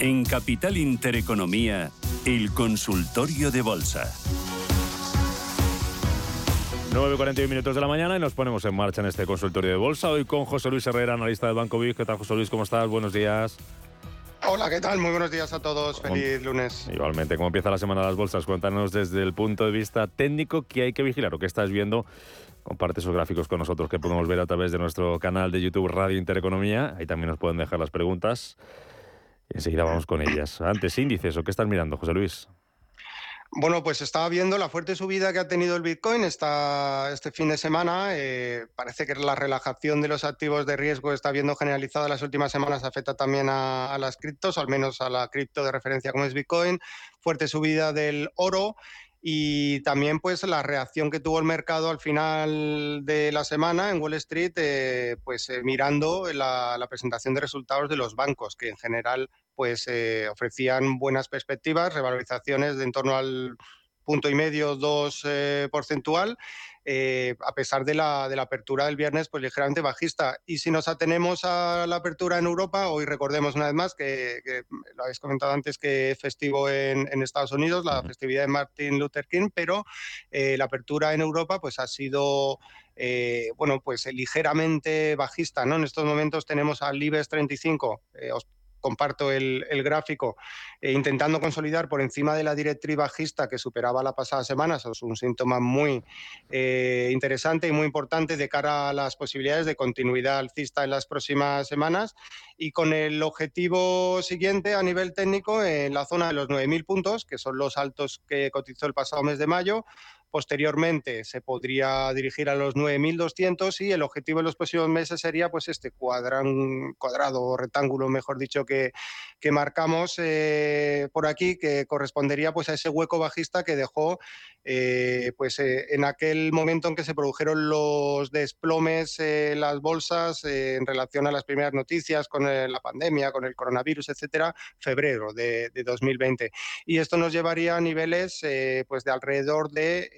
En Capital Intereconomía, el consultorio de bolsa. 9.41 minutos de la mañana y nos ponemos en marcha en este consultorio de bolsa. Hoy con José Luis Herrera, analista del Banco BIC. ¿Qué tal, José Luis? ¿Cómo estás? Buenos días. Hola, ¿qué tal? Muy buenos días a todos. Feliz lunes. Igualmente, ¿cómo empieza la semana de las bolsas? Cuéntanos desde el punto de vista técnico qué hay que vigilar o qué estás viendo. Comparte esos gráficos con nosotros que podemos ver a través de nuestro canal de YouTube Radio Intereconomía. Ahí también nos pueden dejar las preguntas. Enseguida vamos con ellas. Antes, índices, ¿o qué estás mirando, José Luis? Bueno, pues estaba viendo la fuerte subida que ha tenido el Bitcoin esta, este fin de semana. Eh, parece que la relajación de los activos de riesgo está viendo generalizada las últimas semanas, afecta también a, las criptos, al menos a la cripto de referencia como es Bitcoin. Fuerte subida del oro y también pues la reacción que tuvo el mercado al final de la semana en Wall Street, eh, pues eh, mirando la, presentación de resultados de los bancos, que en general pues eh, ofrecían buenas perspectivas, revalorizaciones de en torno al punto y medio, dos porcentual, eh, a pesar de la, de la, apertura del viernes, pues ligeramente bajista. Y si nos atenemos a la apertura en Europa, hoy recordemos una vez más que, lo habéis comentado antes que es festivo en, en, Estados Unidos, la festividad de Martin Luther King, pero eh, la apertura en Europa pues ha sido eh, bueno, pues ligeramente bajista, ¿no? En estos momentos tenemos al IBEX 35, comparto el, gráfico, eh, intentando consolidar por encima de la directriz bajista que superaba la pasada semana. Eso es un síntoma muy eh, interesante y muy importante de cara a las posibilidades de continuidad alcista en las próximas semanas y con el objetivo siguiente a nivel técnico en la zona de los 9.000 puntos, que son los altos que cotizó el pasado mes de mayo, Posteriormente se podría dirigir a los 9.200 y el objetivo en los próximos meses sería pues este cuadrado o rectángulo, mejor dicho, que, que marcamos eh, por aquí, que correspondería pues a ese hueco bajista que dejó eh, pues eh, en aquel momento en que se produjeron los desplomes en las bolsas en relación a las primeras noticias con la pandemia, con el coronavirus, etcétera, febrero de, de 2020. Y esto nos llevaría a niveles pues de alrededor de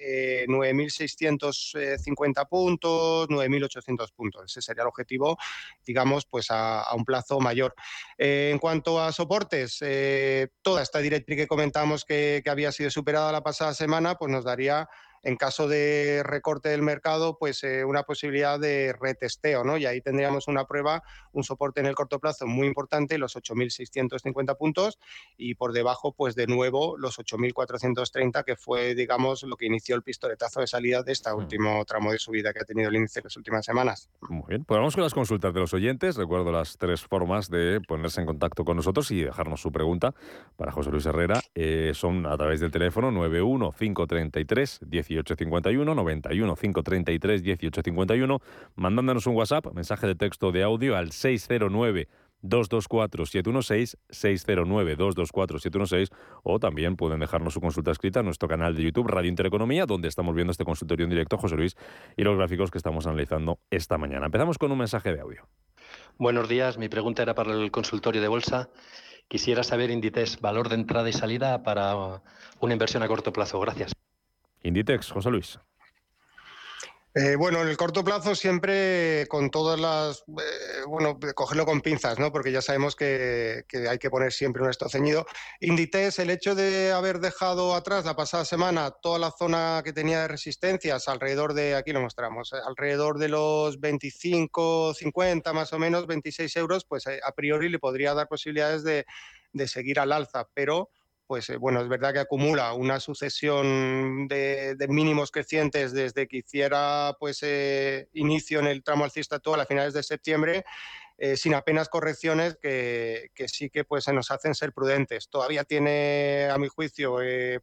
9.650 puntos, 9.800 puntos. Ese sería el objetivo, digamos, pues a, un plazo mayor. Eh, en cuanto a soportes, eh, toda esta directriz que comentamos que había sido superada la pasada semana, pues nos daría en caso de recorte del mercado, pues eh, una posibilidad de retesteo, ¿no? Y ahí tendríamos una prueba, un soporte en el corto plazo muy importante, los 8.650 puntos, y por debajo, pues de nuevo, los 8.430, que fue, digamos, lo que inició el pistoletazo de salida de este último tramo de subida que ha tenido el índice en las últimas semanas. Muy bien, pues vamos con las consultas de los oyentes. Recuerdo las tres formas de ponerse en contacto con nosotros y dejarnos su pregunta para José Luis Herrera. Eh, son a través del teléfono 91533 18 1851, 91 533 1851, mandándonos un WhatsApp, mensaje de texto de audio al 609 224-716, 609-224-716 o también pueden dejarnos su consulta escrita en nuestro canal de YouTube Radio Intereconomía, donde estamos viendo este consultorio en directo, José Luis, y los gráficos que estamos analizando esta mañana. Empezamos con un mensaje de audio. Buenos días, mi pregunta era para el consultorio de bolsa. Quisiera saber, Inditex, valor de entrada y salida para una inversión a corto plazo. Gracias. Inditex, José Luis. Eh, bueno, en el corto plazo siempre con todas las, eh, bueno, cogerlo con pinzas, ¿no? Porque ya sabemos que, hay que poner siempre un esto ceñido. Inditex, el hecho de haber dejado atrás la pasada semana toda la zona que tenía de resistencias, alrededor de, aquí lo mostramos, eh, alrededor de los 25, 50 más o menos, 26 euros, pues a priori le podría dar posibilidades de, de seguir al alza, pero pues eh, bueno, es verdad que acumula una sucesión de, mínimos crecientes desde que hiciera pues eh, inicio en el tramo alcista actual a finales de septiembre, eh, sin apenas correcciones que, sí que pues se nos hacen ser prudentes. Todavía tiene, a mi juicio,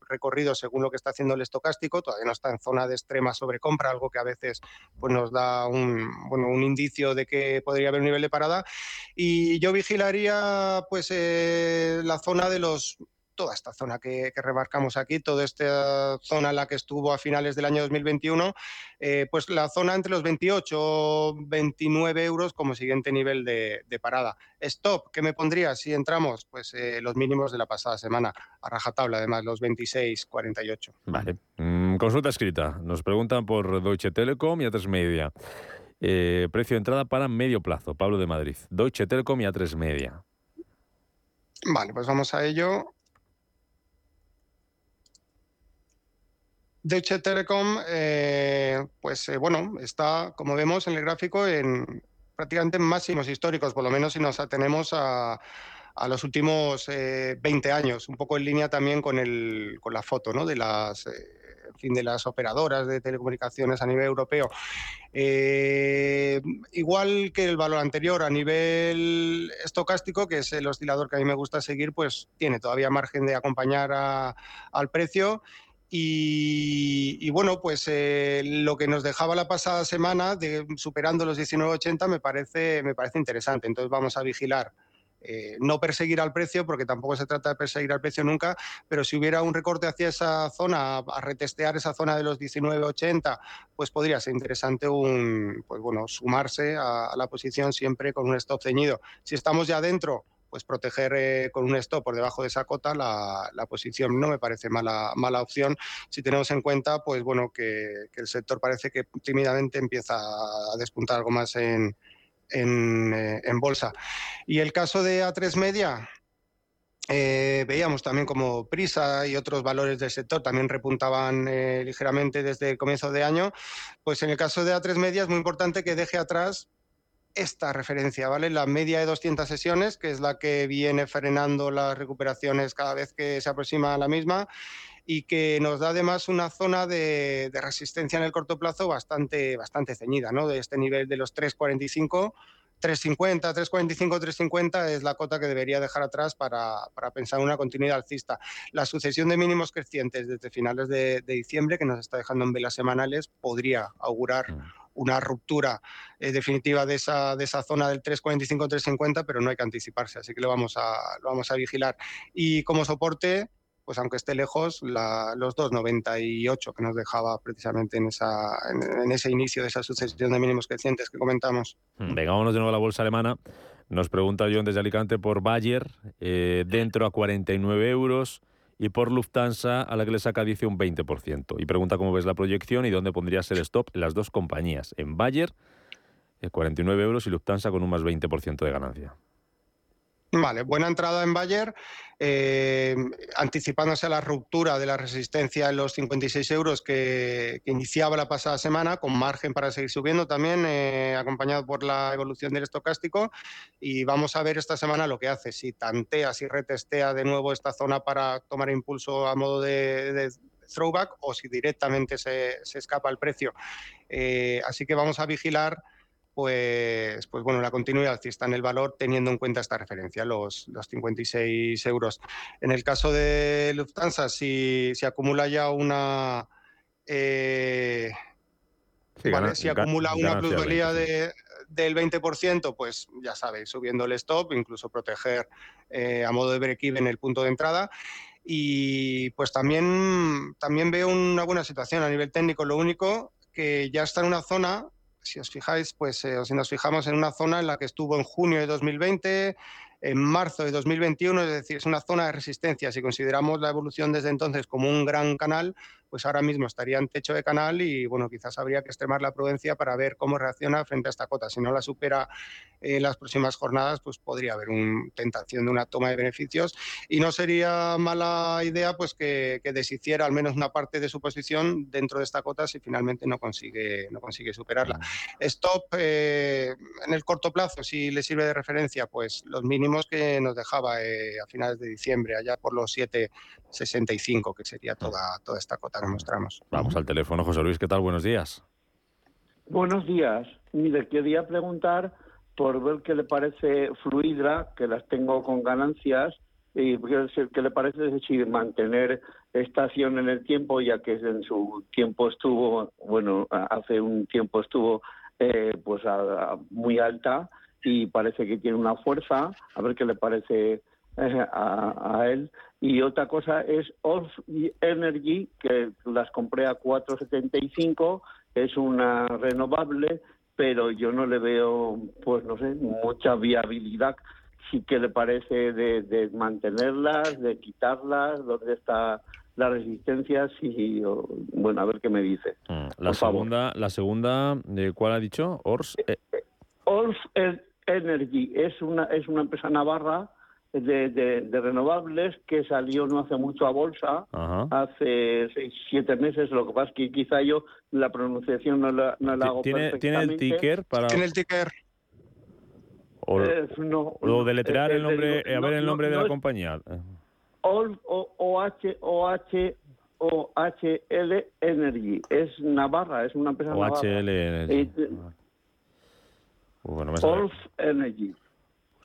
recorrido según lo que está haciendo el estocástico, todavía no está en zona de extrema sobrecompra, algo que a veces pues, nos da un, bueno, un indicio de que podría haber un nivel de parada. Y yo vigilaría pues la zona de los toda esta zona que, remarcamos aquí, toda esta zona en la que estuvo a finales del año 2021, eh, pues la zona entre los 28 29 euros como siguiente nivel de, parada. Stop, ¿qué me pondría si entramos? Pues eh, los mínimos de la pasada semana, a rajatabla además, los 26,48. Vale. Mm, consulta escrita. Nos preguntan por Deutsche Telekom y A3 Media. Eh, precio de entrada para medio plazo, Pablo de Madrid. Deutsche Telekom y A3 Media. Vale, pues vamos a ello. Deutsche Telekom, eh, pues eh, bueno, está, como vemos en el gráfico, en prácticamente máximos históricos, por lo menos si nos atenemos a, los últimos 20 eh, años, un poco en línea también con, el, con la foto ¿no? de las fin, de las operadoras de telecomunicaciones a nivel europeo. igual que el valor anterior a nivel estocástico, que es el oscilador que a mí me gusta seguir, pues tiene todavía margen de acompañar al precio y, bueno, pues eh, lo que nos dejaba la pasada semana, de, superando los 19,80, me parece, me parece interesante. Entonces vamos a vigilar. Eh, no perseguir al precio, porque tampoco se trata de perseguir al precio nunca, pero si hubiera un recorte hacia esa zona, a, retestear esa zona de los 19,80, pues podría ser interesante un, pues bueno, sumarse a, a la posición siempre con un stop ceñido. Si estamos ya dentro, pues proteger eh, con un stop por debajo de esa cota la, posición no me parece mala, mala opción si tenemos en cuenta pues bueno que, el sector parece que tímidamente empieza a despuntar algo más en, en, eh, bolsa. Y el caso de A3 Media, eh, veíamos también como Prisa y otros valores del sector también repuntaban ligeramente desde el comienzo de año. Pues en el caso de A3 Media es muy importante que deje atrás esta referencia, ¿vale? La media de 200 sesiones, que es la que viene frenando las recuperaciones cada vez que se aproxima a la misma y que nos da además una zona de, resistencia en el corto plazo bastante, bastante ceñida, ¿no? De este nivel de los 3,45 350, 345, 350 es la cota que debería dejar atrás para, para pensar en una continuidad alcista. La sucesión de mínimos crecientes desde finales de, diciembre, que nos está dejando en velas semanales, podría augurar mm. Una ruptura eh, definitiva de esa, de esa zona del 345-350, pero no hay que anticiparse, así que lo vamos a, lo vamos a vigilar. Y como soporte, pues aunque esté lejos, los 2,98 que nos dejaba precisamente en, esa, en, ese inicio de esa sucesión de mínimos crecientes que comentamos. Hmm, venga, vámonos de nuevo a la bolsa alemana. Nos pregunta John desde Alicante por Bayer, eh, dentro a 49 euros, y por Lufthansa, a la que le saca dice un 20%. Y pregunta cómo ves la proyección y dónde pondrías el stop las dos compañías. En Bayer, 49 eh, euros y Lufthansa con un más 20% de ganancia. Vale, buena entrada en Bayer, eh, anticipándose a la ruptura de la resistencia en los 56 euros que, iniciaba la pasada semana, con margen para seguir subiendo también, eh, acompañado por la evolución del estocástico. Y vamos a ver esta semana lo que hace, si tantea, si retestea de nuevo esta zona para tomar impulso a modo de, throwback o si directamente se, escapa el precio. Eh, así que vamos a vigilar pues, pues bueno, la continuidad alcista en el valor teniendo en cuenta esta referencia, los, los 56 euros. En el caso de Lufthansa, si, si acumula ya una... Eh, si acumula una plusvalía de, del 20%, pues ya sabéis, subiendo el stop, incluso proteger eh, a modo de break-even el punto de entrada. Y pues también, también veo una buena situación a nivel técnico. Lo único que ya está en una zona si os fijáis, pues eh, si nos fijamos en una zona en la que estuvo en junio de 2020, en marzo de 2021, es decir, es una zona de resistencia. Si consideramos la evolución desde entonces como un gran canal, pues ahora mismo estaría en techo de canal y bueno, quizás habría que extremar la prudencia para ver cómo reacciona frente a esta cota. Si no la supera en las próximas jornadas, pues podría haber una tentación de una toma de beneficios y no sería mala idea pues que, deshiciera al menos una parte de su posición dentro de esta cota si finalmente no consigue, no consigue superarla. Stop eh, en el corto plazo, si le sirve de referencia, pues los mínimos que nos dejaba eh, a finales de diciembre, allá por los 7,65, que sería toda, toda esta cota mostramos. Vamos al teléfono, José Luis, ¿qué tal? Buenos días. Buenos días. Mire, quería preguntar por ver qué le parece Fluidra, que las tengo con ganancias, y qué le parece decir mantener esta acción en el tiempo, ya que en su tiempo estuvo, bueno, hace un tiempo estuvo eh, pues muy alta y parece que tiene una fuerza, a ver qué le parece eh, a, él. Y otra cosa es Off Energy, que las compré a 4.75, es una renovable, pero yo no le veo, pues no sé, mucha viabilidad. Sí que le parece de, mantenerlas, de quitarlas, dónde está la resistencia, sí, bueno, a ver qué me dice. Mm, la segunda, la segunda, ¿de cuál ha dicho? Ors. Eh, eh, Ors Energy es una es una empresa navarra de, renovables que salió no hace mucho a bolsa, hace seis, siete meses. Lo que pasa es que quizá yo la pronunciación no la, no la hago ¿Tiene, ¿Tiene el ticker para...? ¿Tiene el ticker? O, eh, no, o deletrear el nombre, a ver el nombre de la compañía. o, H, o H, o L Energy. Es Navarra, es una empresa Navarra. OHL Energy. Eh, bueno, Energy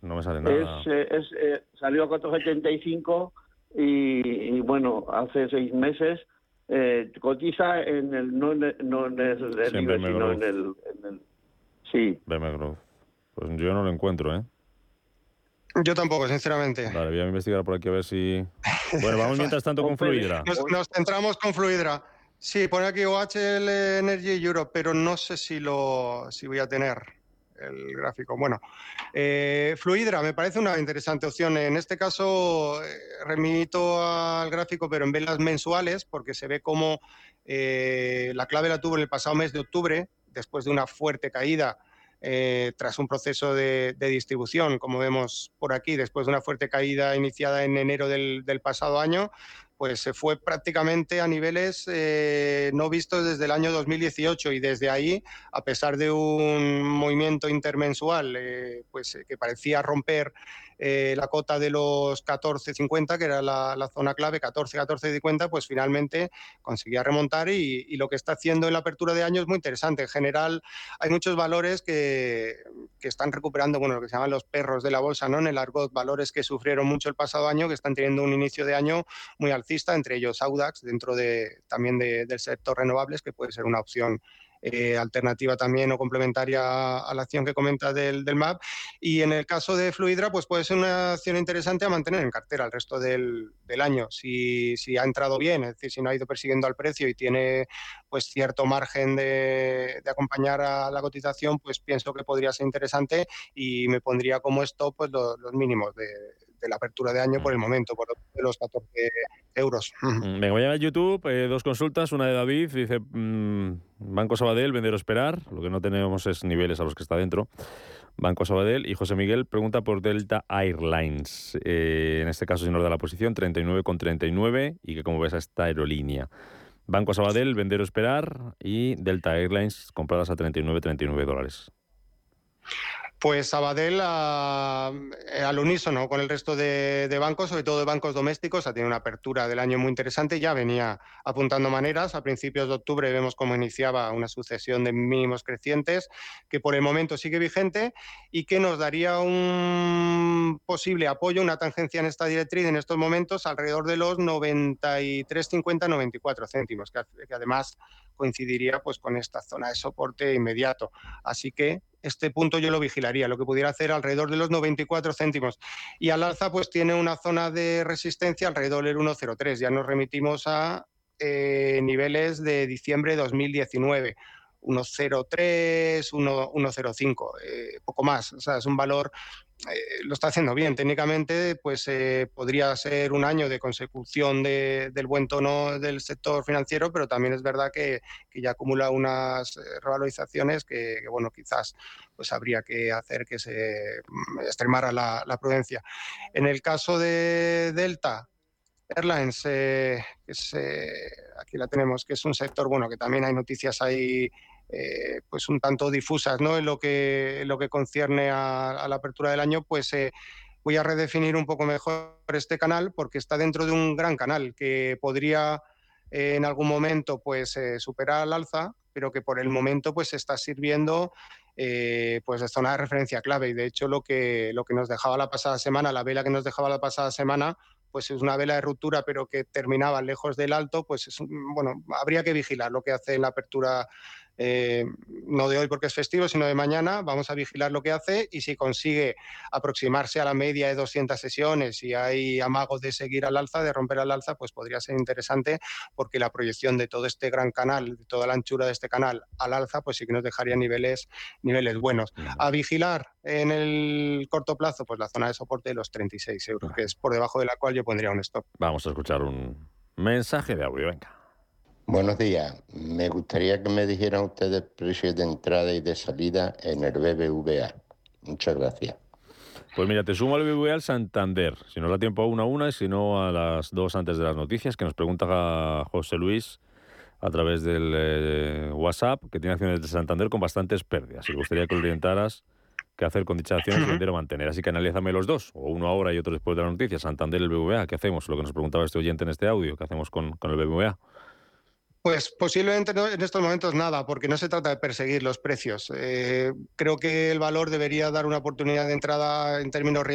no me sale nada. Es, eh, es, eh, salió a 475 y, y, bueno, hace seis meses eh, cotiza en el no en el, no en el, sí, sino en el, en el, sí. Pues yo no lo encuentro, ¿eh? Yo tampoco, sinceramente. Vale, voy a investigar por aquí a ver si... Bueno, vamos mientras tanto con *laughs* Fluidra. Nos, nos centramos con Fluidra. Sí, pone aquí OHL Energy Europe, pero no sé si lo si voy a tener el gráfico. Bueno, eh, Fluidra me parece una interesante opción. En este caso eh, remito al gráfico, pero en velas mensuales, porque se ve como eh, la clave la tuvo en el pasado mes de octubre, después de una fuerte caída. tras un proceso de, distribución, como vemos por aquí, después de una fuerte caída iniciada en enero del, pasado año, pues se fue prácticamente a niveles eh, no vistos desde el año 2018 y desde ahí, a pesar de un movimiento intermensual eh, pues, que parecía romper eh, la cota de los 14.50, que era la, zona clave, 14, 14.50, pues finalmente conseguía remontar y, lo que está haciendo en la apertura de año es muy interesante. En general hay muchos valores que, que, están recuperando, bueno, lo que se llaman los perros de la bolsa, ¿no? En el argot, valores que sufrieron mucho el pasado año, que están teniendo un inicio de año muy alcista, entre ellos Audax, dentro de, también del sector renovables, que puede ser una opción eh, alternativa también o complementaria a la acción que comenta del, del, MAP. Y en el caso de Fluidra, pues puede ser una acción interesante a mantener en cartera el resto del, del año. Si, si, ha entrado bien, es decir, si no ha ido persiguiendo al precio y tiene pues cierto margen de, de acompañar a la cotización, pues pienso que podría ser interesante y me pondría como esto pues los, los mínimos de, de la apertura de año por el momento, por los 14 euros. Mm, venga, voy a YouTube, eh, dos consultas, una de David, dice mm, Banco Sabadell, vender o esperar, lo que no tenemos es niveles a los que está dentro. Banco Sabadell y José Miguel pregunta por Delta Airlines, eh, en este caso si nos da la posición 39,39 y que como ves a esta aerolínea. Banco Sabadell, vender o esperar y Delta Airlines compradas a 39,39 dólares. Pues Sabadell eh, al unísono con el resto de, bancos, sobre todo de bancos domésticos, ha tenido una apertura del año muy interesante, ya venía apuntando maneras. A principios de octubre vemos cómo iniciaba una sucesión de mínimos crecientes que por el momento sigue vigente y que nos daría un posible apoyo, una tangencia en esta directriz en estos momentos alrededor de los 93,50-94 céntimos, que, que además coincidiría pues con esta zona de soporte inmediato. Así que este punto yo lo vigilaría, lo que pudiera hacer alrededor de los 94 céntimos. Y al alza pues tiene una zona de resistencia alrededor del 1,03. Ya nos remitimos a eh, niveles de diciembre de 2019. 1,03, 1,05, eh, poco más. O sea, es un valor eh, lo está haciendo bien. Técnicamente, pues eh, podría ser un año de consecución del buen tono del sector financiero, pero también es verdad que, ya acumula unas eh, revalorizaciones que, bueno, quizás pues habría que hacer que se mm, extremara la, prudencia. En el caso de Delta, Airlines, aquí la tenemos, que es un sector, bueno, que también hay noticias ahí eh, pues un tanto difusas ¿no? en, lo que, lo que concierne a, la apertura del año, pues eh, voy a redefinir un poco mejor este canal porque está dentro de un gran canal que podría eh, en algún momento pues superar al alza, pero que por el momento pues está sirviendo pues de zona de referencia clave y de hecho lo que, lo que nos dejaba la pasada semana, la vela que nos dejaba la pasada semana, pues es una vela de ruptura pero que terminaba lejos del alto, pues es, bueno, habría que vigilar lo que hace en la apertura eh, no de hoy porque es festivo, sino de mañana. Vamos a vigilar lo que hace y si consigue aproximarse a la media de 200 sesiones y hay amagos de seguir al alza, de romper al alza, pues podría ser interesante porque la proyección de todo este gran canal, de toda la anchura de este canal al alza, pues sí que nos dejaría niveles, niveles buenos. A vigilar en el corto plazo, pues la zona de soporte de los 36 euros, que es por debajo de la cual yo pondría un stop. Vamos a escuchar un mensaje de audio, venga. Buenos días. Me gustaría que me dijeran ustedes precios de entrada y de salida en el BBVA. Muchas gracias. Pues mira, te sumo al BBVA al Santander. Si nos da tiempo a una a una y si no a las dos antes de las noticias, que nos pregunta José Luis a través del eh, WhatsApp, que tiene acciones de Santander con bastantes pérdidas. Y me gustaría que lo orientaras qué hacer con dichas acciones, vender o mantener. Así que analízame los dos, o uno ahora y otro después de la noticia. Santander y el BBVA, ¿qué hacemos? Lo que nos preguntaba este oyente en este audio, ¿qué hacemos con, con el BBVA? Pues posiblemente en estos momentos nada, porque no se trata de perseguir los precios. Eh, creo que el valor debería dar una oportunidad de entrada en términos riesgo